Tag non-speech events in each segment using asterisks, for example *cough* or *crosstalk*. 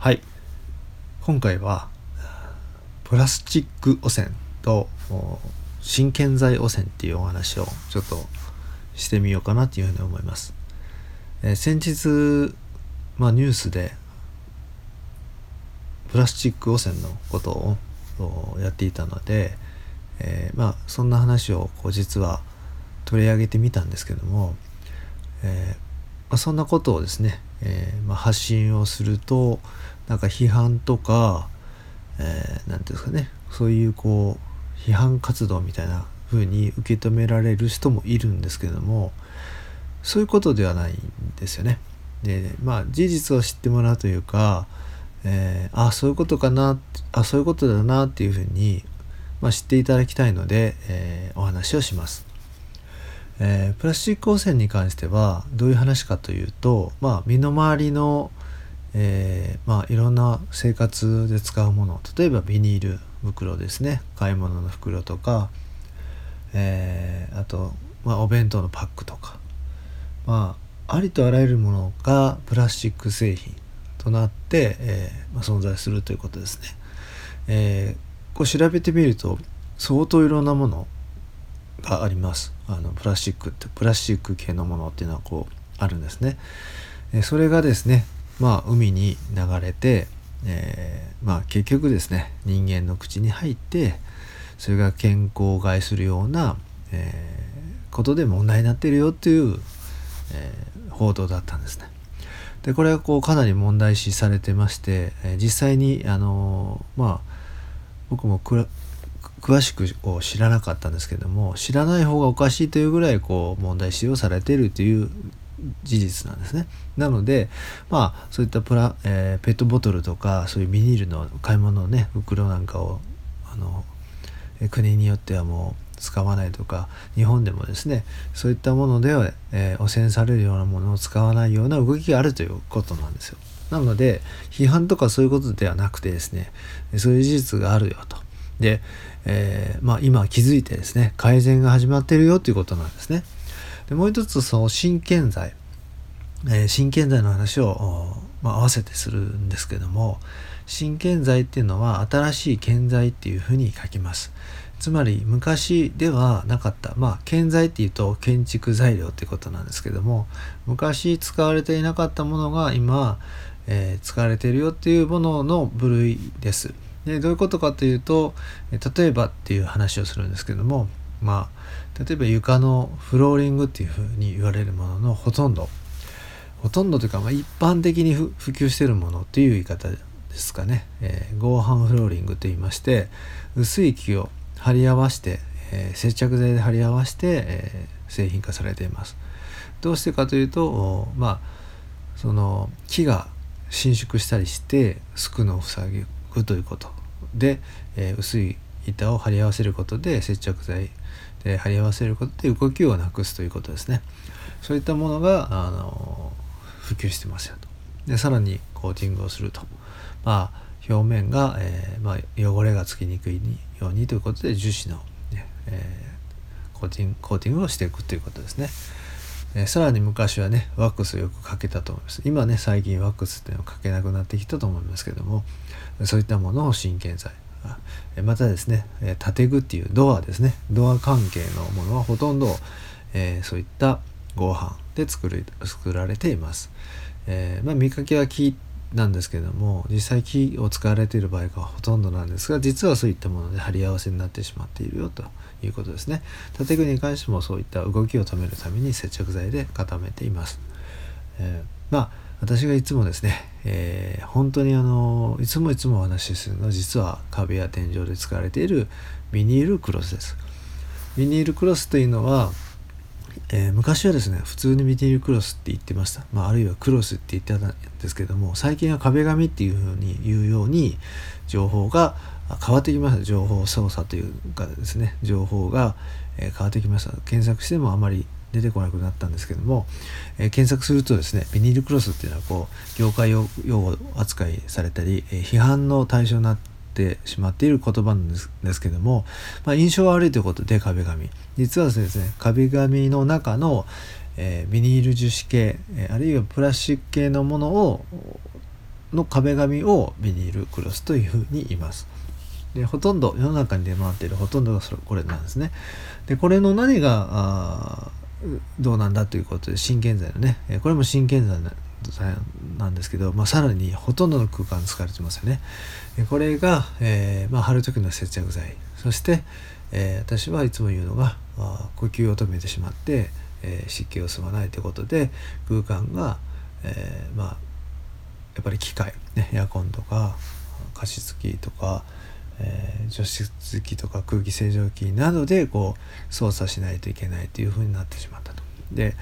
はい今回はプラスチック汚染と新建材汚染っていうお話をちょっとしてみようかなというふうに思います。えー、先日、まあ、ニュースでプラスチック汚染のことをやっていたので、えー、まあそんな話をこう実は取り上げてみたんですけども、えー、まあ、そんなことをですね、えー、まあ、発信をするとなんか批判とか何、えー、て言うんですかねそういうこう批判活動みたいな風に受け止められる人もいるんですけどもそういうことではないんですよね。でまあ事実を知ってもらうというか、えー、あそういうことかなあそういうことだなっていうふうに、まあ、知っていただきたいので、えー、お話をします。えー、プラスチック汚染に関してはどういう話かというと、まあ、身の回りの、えー、まあ、いろんな生活で使うもの例えばビニール袋ですね買い物の袋とか、えー、あと、まあ、お弁当のパックとか、まあ、ありとあらゆるものがプラスチック製品となって、えまあ、存在するということですね。えこう調べてみると相当いろんなものがありますあのプラスチックってプラスチック系のものっていうのはこうあるんですね。えそれがですねまあ海に流れて、えー、まあ結局ですね人間の口に入ってそれが健康を害するような、えー、ことで問題になってるよっていう、えー、報道だったんですね。でこれはこうかなり問題視されてまして、え実際にあのまあ僕も詳しく知らなかったんですけども知らない方がおかしいというぐらいこう問題視をされているという事実なんですね。なのでまあそういったプラ、えー、ペットボトルとかそういうビニールの買い物のね袋なんかをあの国によってはもう使わないとか日本でもですねそういったものでは、えー、汚染されるようなものを使わないような動きがあるということなんですよ。なので批判とかそういうことではなくてですねそういう事実があるよと。で、えー、まあ、今気づいてですね改善が始まってるよということなんですね。でもう一つその新建材、えー、新建材の話を、まあ、合わせてするんですけども新建材っていうのは新しい建材っていうふうに書きます。つまり昔ではなかったまあ建材っていうと建築材料っていうことなんですけども昔使われていなかったものが今、えー、使われているよっていうものの部類です。でどういうことかというと例えばっていう話をするんですけどもまあ例えば床のフローリングっていうふうに言われるもののほとんどほとんどというか、まあ、一般的に普及しているものという言い方ですかね、えー、合板フローリングと言いまして薄い木を貼り合わせて、えー、接着剤で貼り合わせて、えー、製品化されています。どうしてかというとまあその木が伸縮したりしてすくのを塞ぐということで、えー、薄い板を貼り合わせることで接着剤で貼り合わせることで動きをなくすということですね。そういったものがあの普及してますよと。でさらにコーティングをすると。まあ表面が、えー、まあ、汚れがつきにくいようにということで樹脂の、ねえー、コーティングコーティングをしていくということですね。えー、さらに昔はねワックスよくかけたと思います。今ね最近ワックスっていうのをかけなくなってきたと思いますけどもそういったものを真剣剤。またですね建具っていうドアですね。ドア関係のものはほとんど、えー、そういった合板で作る作られています、えー、まあ、見かけは木なんですけども実際木を使われている場合がほとんどなんですが実はそういったもので貼り合わせになってしまっているよということですね。建具に関してもそういった動きを止めるために接着剤で固めています、えー、まあ私がいつもですね、えー、本当にあのいつもいつもお話しするのは実は壁や天井で使われているビニールクロスです。ビニールクロスというのはえー、昔はですね普通にビニールクロスって言ってました、まあ、あるいはクロスって言ってたんですけども最近は壁紙っていうふうに言うように情報が変わってきました。情報操作というかですね情報が変わってきました。検索してもあまり出てこなくなったんですけども、えー、検索するとですねビニールクロスっていうのはこう業界用語扱いされたり、え、批判の対象になっててしまっている言葉なんですですけども、まあ、印象悪いということで壁紙実はですね壁紙の中の、えー、ビニール樹脂系、えあるいはプラスチック系のものをの壁紙をビニールクロスというふうに言います。でほとんど世の中に出回っているほとんどがそれこれなんですね。でこれの何がどうなんだということで新建材のねこれも新建材なんですけど、まあ、さらにほとんどの空間使われてますよね。これが、えーまあ、貼る時の接着剤そして、えー、私はいつも言うのが、あ、呼吸を止めてしまって、えー、湿気を吸わないということで空間が、えー、まあやっぱり機械、ね、エアコンとか加湿器とか、えー、除湿機とか空気清浄機などでこう操作しないといけないというふうになってしまったと。で、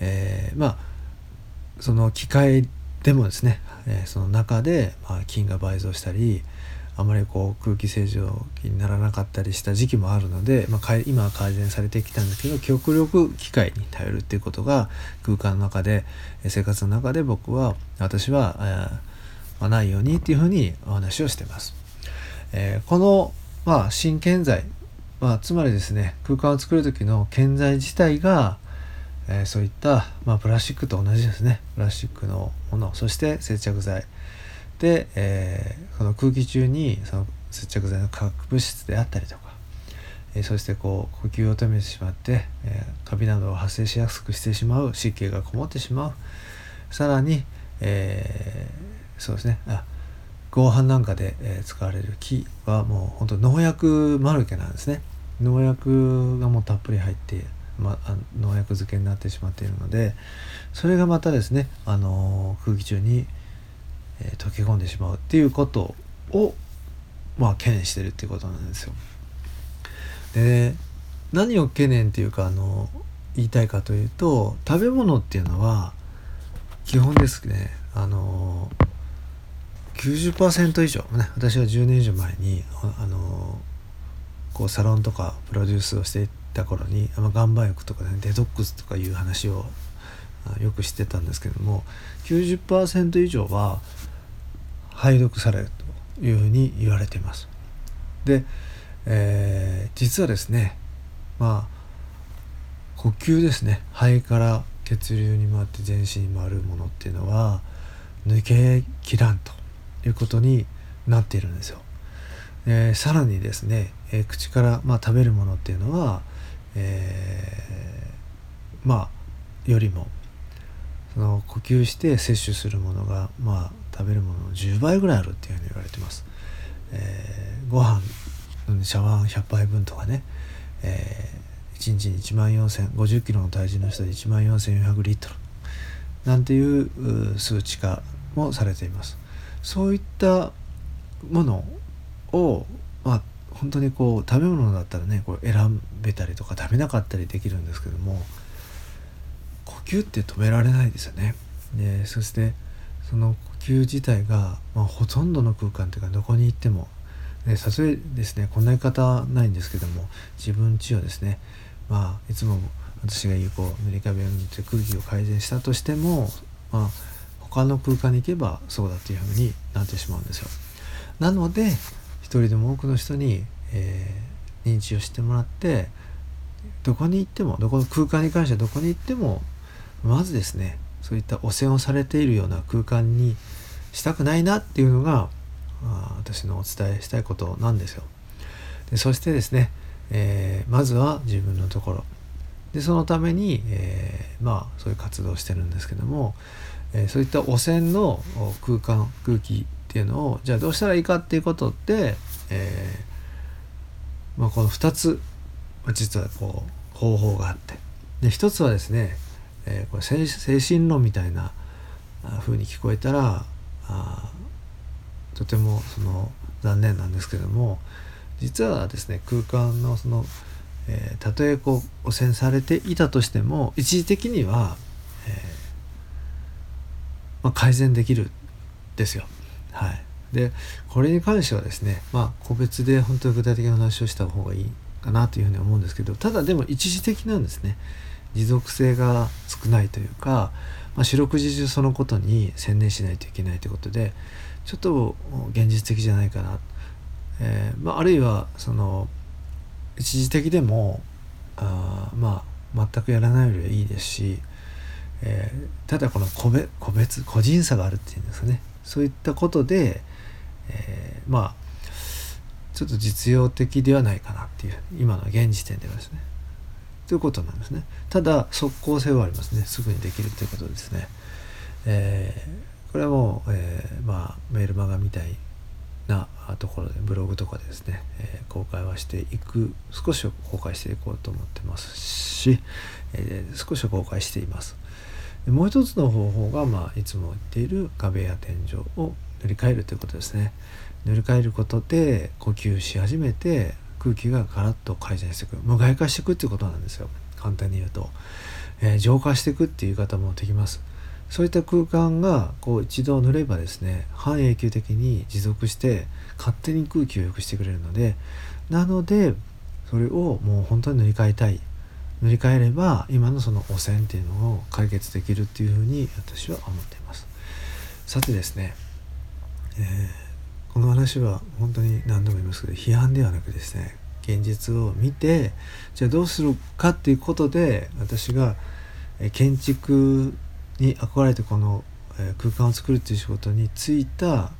えー、まあその機械でもですね、えー、その中で、まあ、菌が倍増したりあまりこう空気清浄機にならなかったりした時期もあるので、まあ、今は改善されてきたんですけど極力機械に頼るっていうことが空間の中で生活の中で僕は私は、えーまあ、ないようにっていうふうにお話をしてます。えー、この、まあ、新建材、まあ、つまりですね空間を作る時の建材自体が、えー、そういった、まあ、プラスチックと同じですね。プラスチックのもの。そして接着剤。で、えー、この空気中にその接着剤の化学物質であったりとか、えー、そしてこう呼吸を止めてしまって、えー、カビなどを発生しやすくしてしまう。湿気がこもってしまう。さらに、えー、そうですね。あ合板なんかで、えー、使われる木はもう本当農薬まるけなんですね。農薬がもうたっぷり入ってま、農薬漬けになってしまっているのでそれがまたですね、あの、空気中にえー、溶け込んでしまうっていうことをまあ懸念してるっていうことなんですよ。で何を懸念っていうかあの言いたいかというと食べ物っていうのは基本ですねあの90%以上ね私は10年以上前にあのこうサロンとかプロデュースをしていた頃に、まあ、岩盤浴とかねデトックスとかいう話をよく知ってたんですけども90%以上は拝読されるというふうに言われています。で、えー、実はですねまあ呼吸ですね肺から血流に回って全身に回るものっていうのは抜けきらんということになっているんですよ。えー、さらにですね、えー、口から、まあ、食べるものっていうのは、えー、まあよりもその呼吸して摂取するものがまあ食べるものの10倍ぐらいあるっていうふうに言われてます。えー、ご飯茶碗100杯分とかね、えー、1日に1万4000 50キロの体重の人で1万4400リットルなんていう数値化もされています。そういったものを、まあ、本当にこう食べ物だったらねこう選べたりとか食べなかったりできるんですけども呼吸って止められないですよね。でそしてその呼吸自体が、まあ、ほとんどの空間というかどこに行ってもさすがですねこんな言い方ないんですけども自分ちをですねまあいつも私が言うこう塗り壁を塗って空気を改善したとしても、まあ、他の空間に行けばそうだっていうふうになってしまうんですよ。なので一人でも多くの人に、えー、認知をしてもらってどこに行ってもどこの空間に関してはどこに行ってもまずですねそういった汚染をされているような空間にしたくないなっていうのが私のお伝えしたいことなんですよ。でそしてですね、えー、まずは自分のところでそのために、えー、まあそういう活動をしてるんですけども、えー、そういった汚染の空間空気っていうのをじゃあどうしたらいいかっていうことって、えまあ、この2つ実はこう方法があってで1つはですねえー、これ精神論みたいな風に聞こえたらあとてもその残念なんですけども実はですね空間のその、えー、たとえこう汚染されていたとしても一時的には、えーまあ、改善できるですよ。はい、でこれに関してはですねまあ個別で本当に具体的な話をした方がいいかなというふうに思うんですけどただでも一時的なんですね。持続性が少ないというか、まあ、四六時中そのことに専念しないといけないということでちょっと現実的じゃないかな、えーまあ、あるいはその一時的でもあまあ全くやらないよりはいいですし、えー、ただこの個別個別個人差があるっていうんですかね。そういったことで、えー、まあちょっと実用的ではないかなっていう今の現時点ではですね。ということなんですね。ただ即効性はありますね。すぐにできるということですね、えー、これはもう、えー、まあメールマガみたいなところでブログとかでですね、えー、公開はしていく少しは公開していこうと思ってますし、え、少しは公開しています。でもう一つの方法が、まあ、いつも言っている壁や天井を塗り替えるということですね。塗り替えることで呼吸し始めて空気がガラッと改善していく無害化していくっていうことなんですよ。簡単に言うと、えー、浄化していくっていう言い方もできます。そういった空間がこう一度塗ればですね半永久的に持続して勝手に空気を良くしてくれるのでなのでそれをもう本当に塗り替えたい。塗り替えれば今のその汚染っていうのを解決できるっていうふうに私は思っています。さてですね、えー、この話は本当に何度も言いますけど批判ではなくですね現実を見てじゃあどうするかっていうことで私が建築に憧れてこの空間を作るっていう仕事に就いた。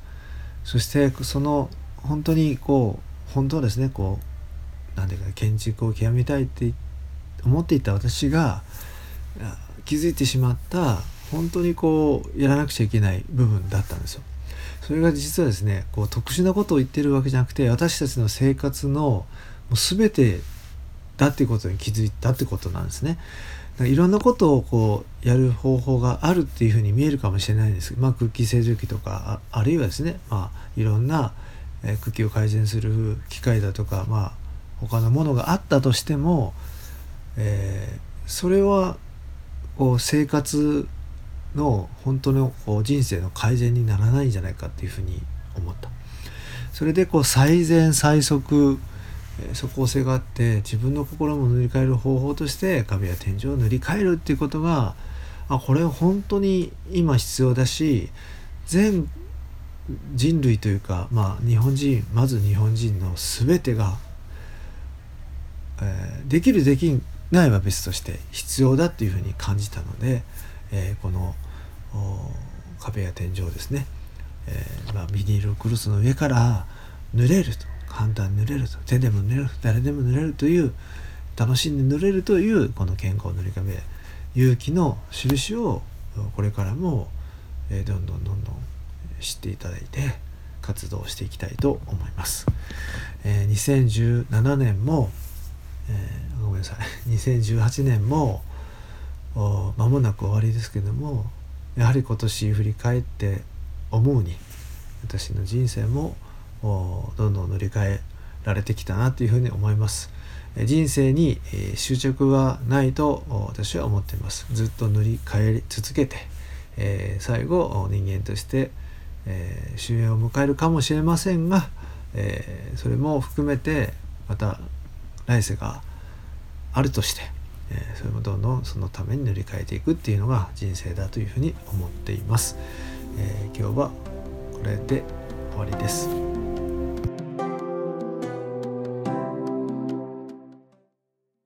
そしてその本当にこう本当はですねこう何ていうか建築を極めたいって思っていた私が気づいてしまった本当にこうやらなくちゃいけない部分だったんですよ。それが実はですねこう特殊なことを言ってるわけじゃなくて私たちの生活のもう全てだっていうことに気づいたってことなんですね。いろんなことをこうやる方法があるっていうふうに見えるかもしれないんですまあ、空気清浄機とかあるいはですね、まあ、いろんな、え空気を改善する機械だとか、まあ、他のものがあったとしても、えー、それはこう生活の本当のこう人生の改善にならないんじゃないかっていうふうに思った。それでこう最善最速即効性があって自分の心も塗り替える方法として壁や天井を塗り替えるっていうことがあこれ本当に今必要だし全人類というかまあ日本人まず日本人の全てが、えー、できるできないは別として必要だっていうふうに感じたので、えー、この壁や天井ですね、えーまあ、ビニールクロスの上から塗れると。簡単に塗れると。手でも塗れる誰でも塗れるという楽しんで塗れるというこの健康塗り壁勇気の印をこれからも、えどんどんどんどん知っていただいて活動していきたいと思います。えー、2017年も、えー、めんなさい *laughs* 2018年も間もなく終わりですけどもやはり今年振り返って思うに私の人生もどんどん乗り換えられてきたなというふうに思います。人生に執着はないと私は思っています。ずっと塗り替え続けて、え最後人間として、え終焉を迎えるかもしれませんが、えそれも含めてまた来世があるとして、えそれもどんどんそのために塗り替えていくっていうのが人生だというふうに思っています。え今日はこれで終わりです。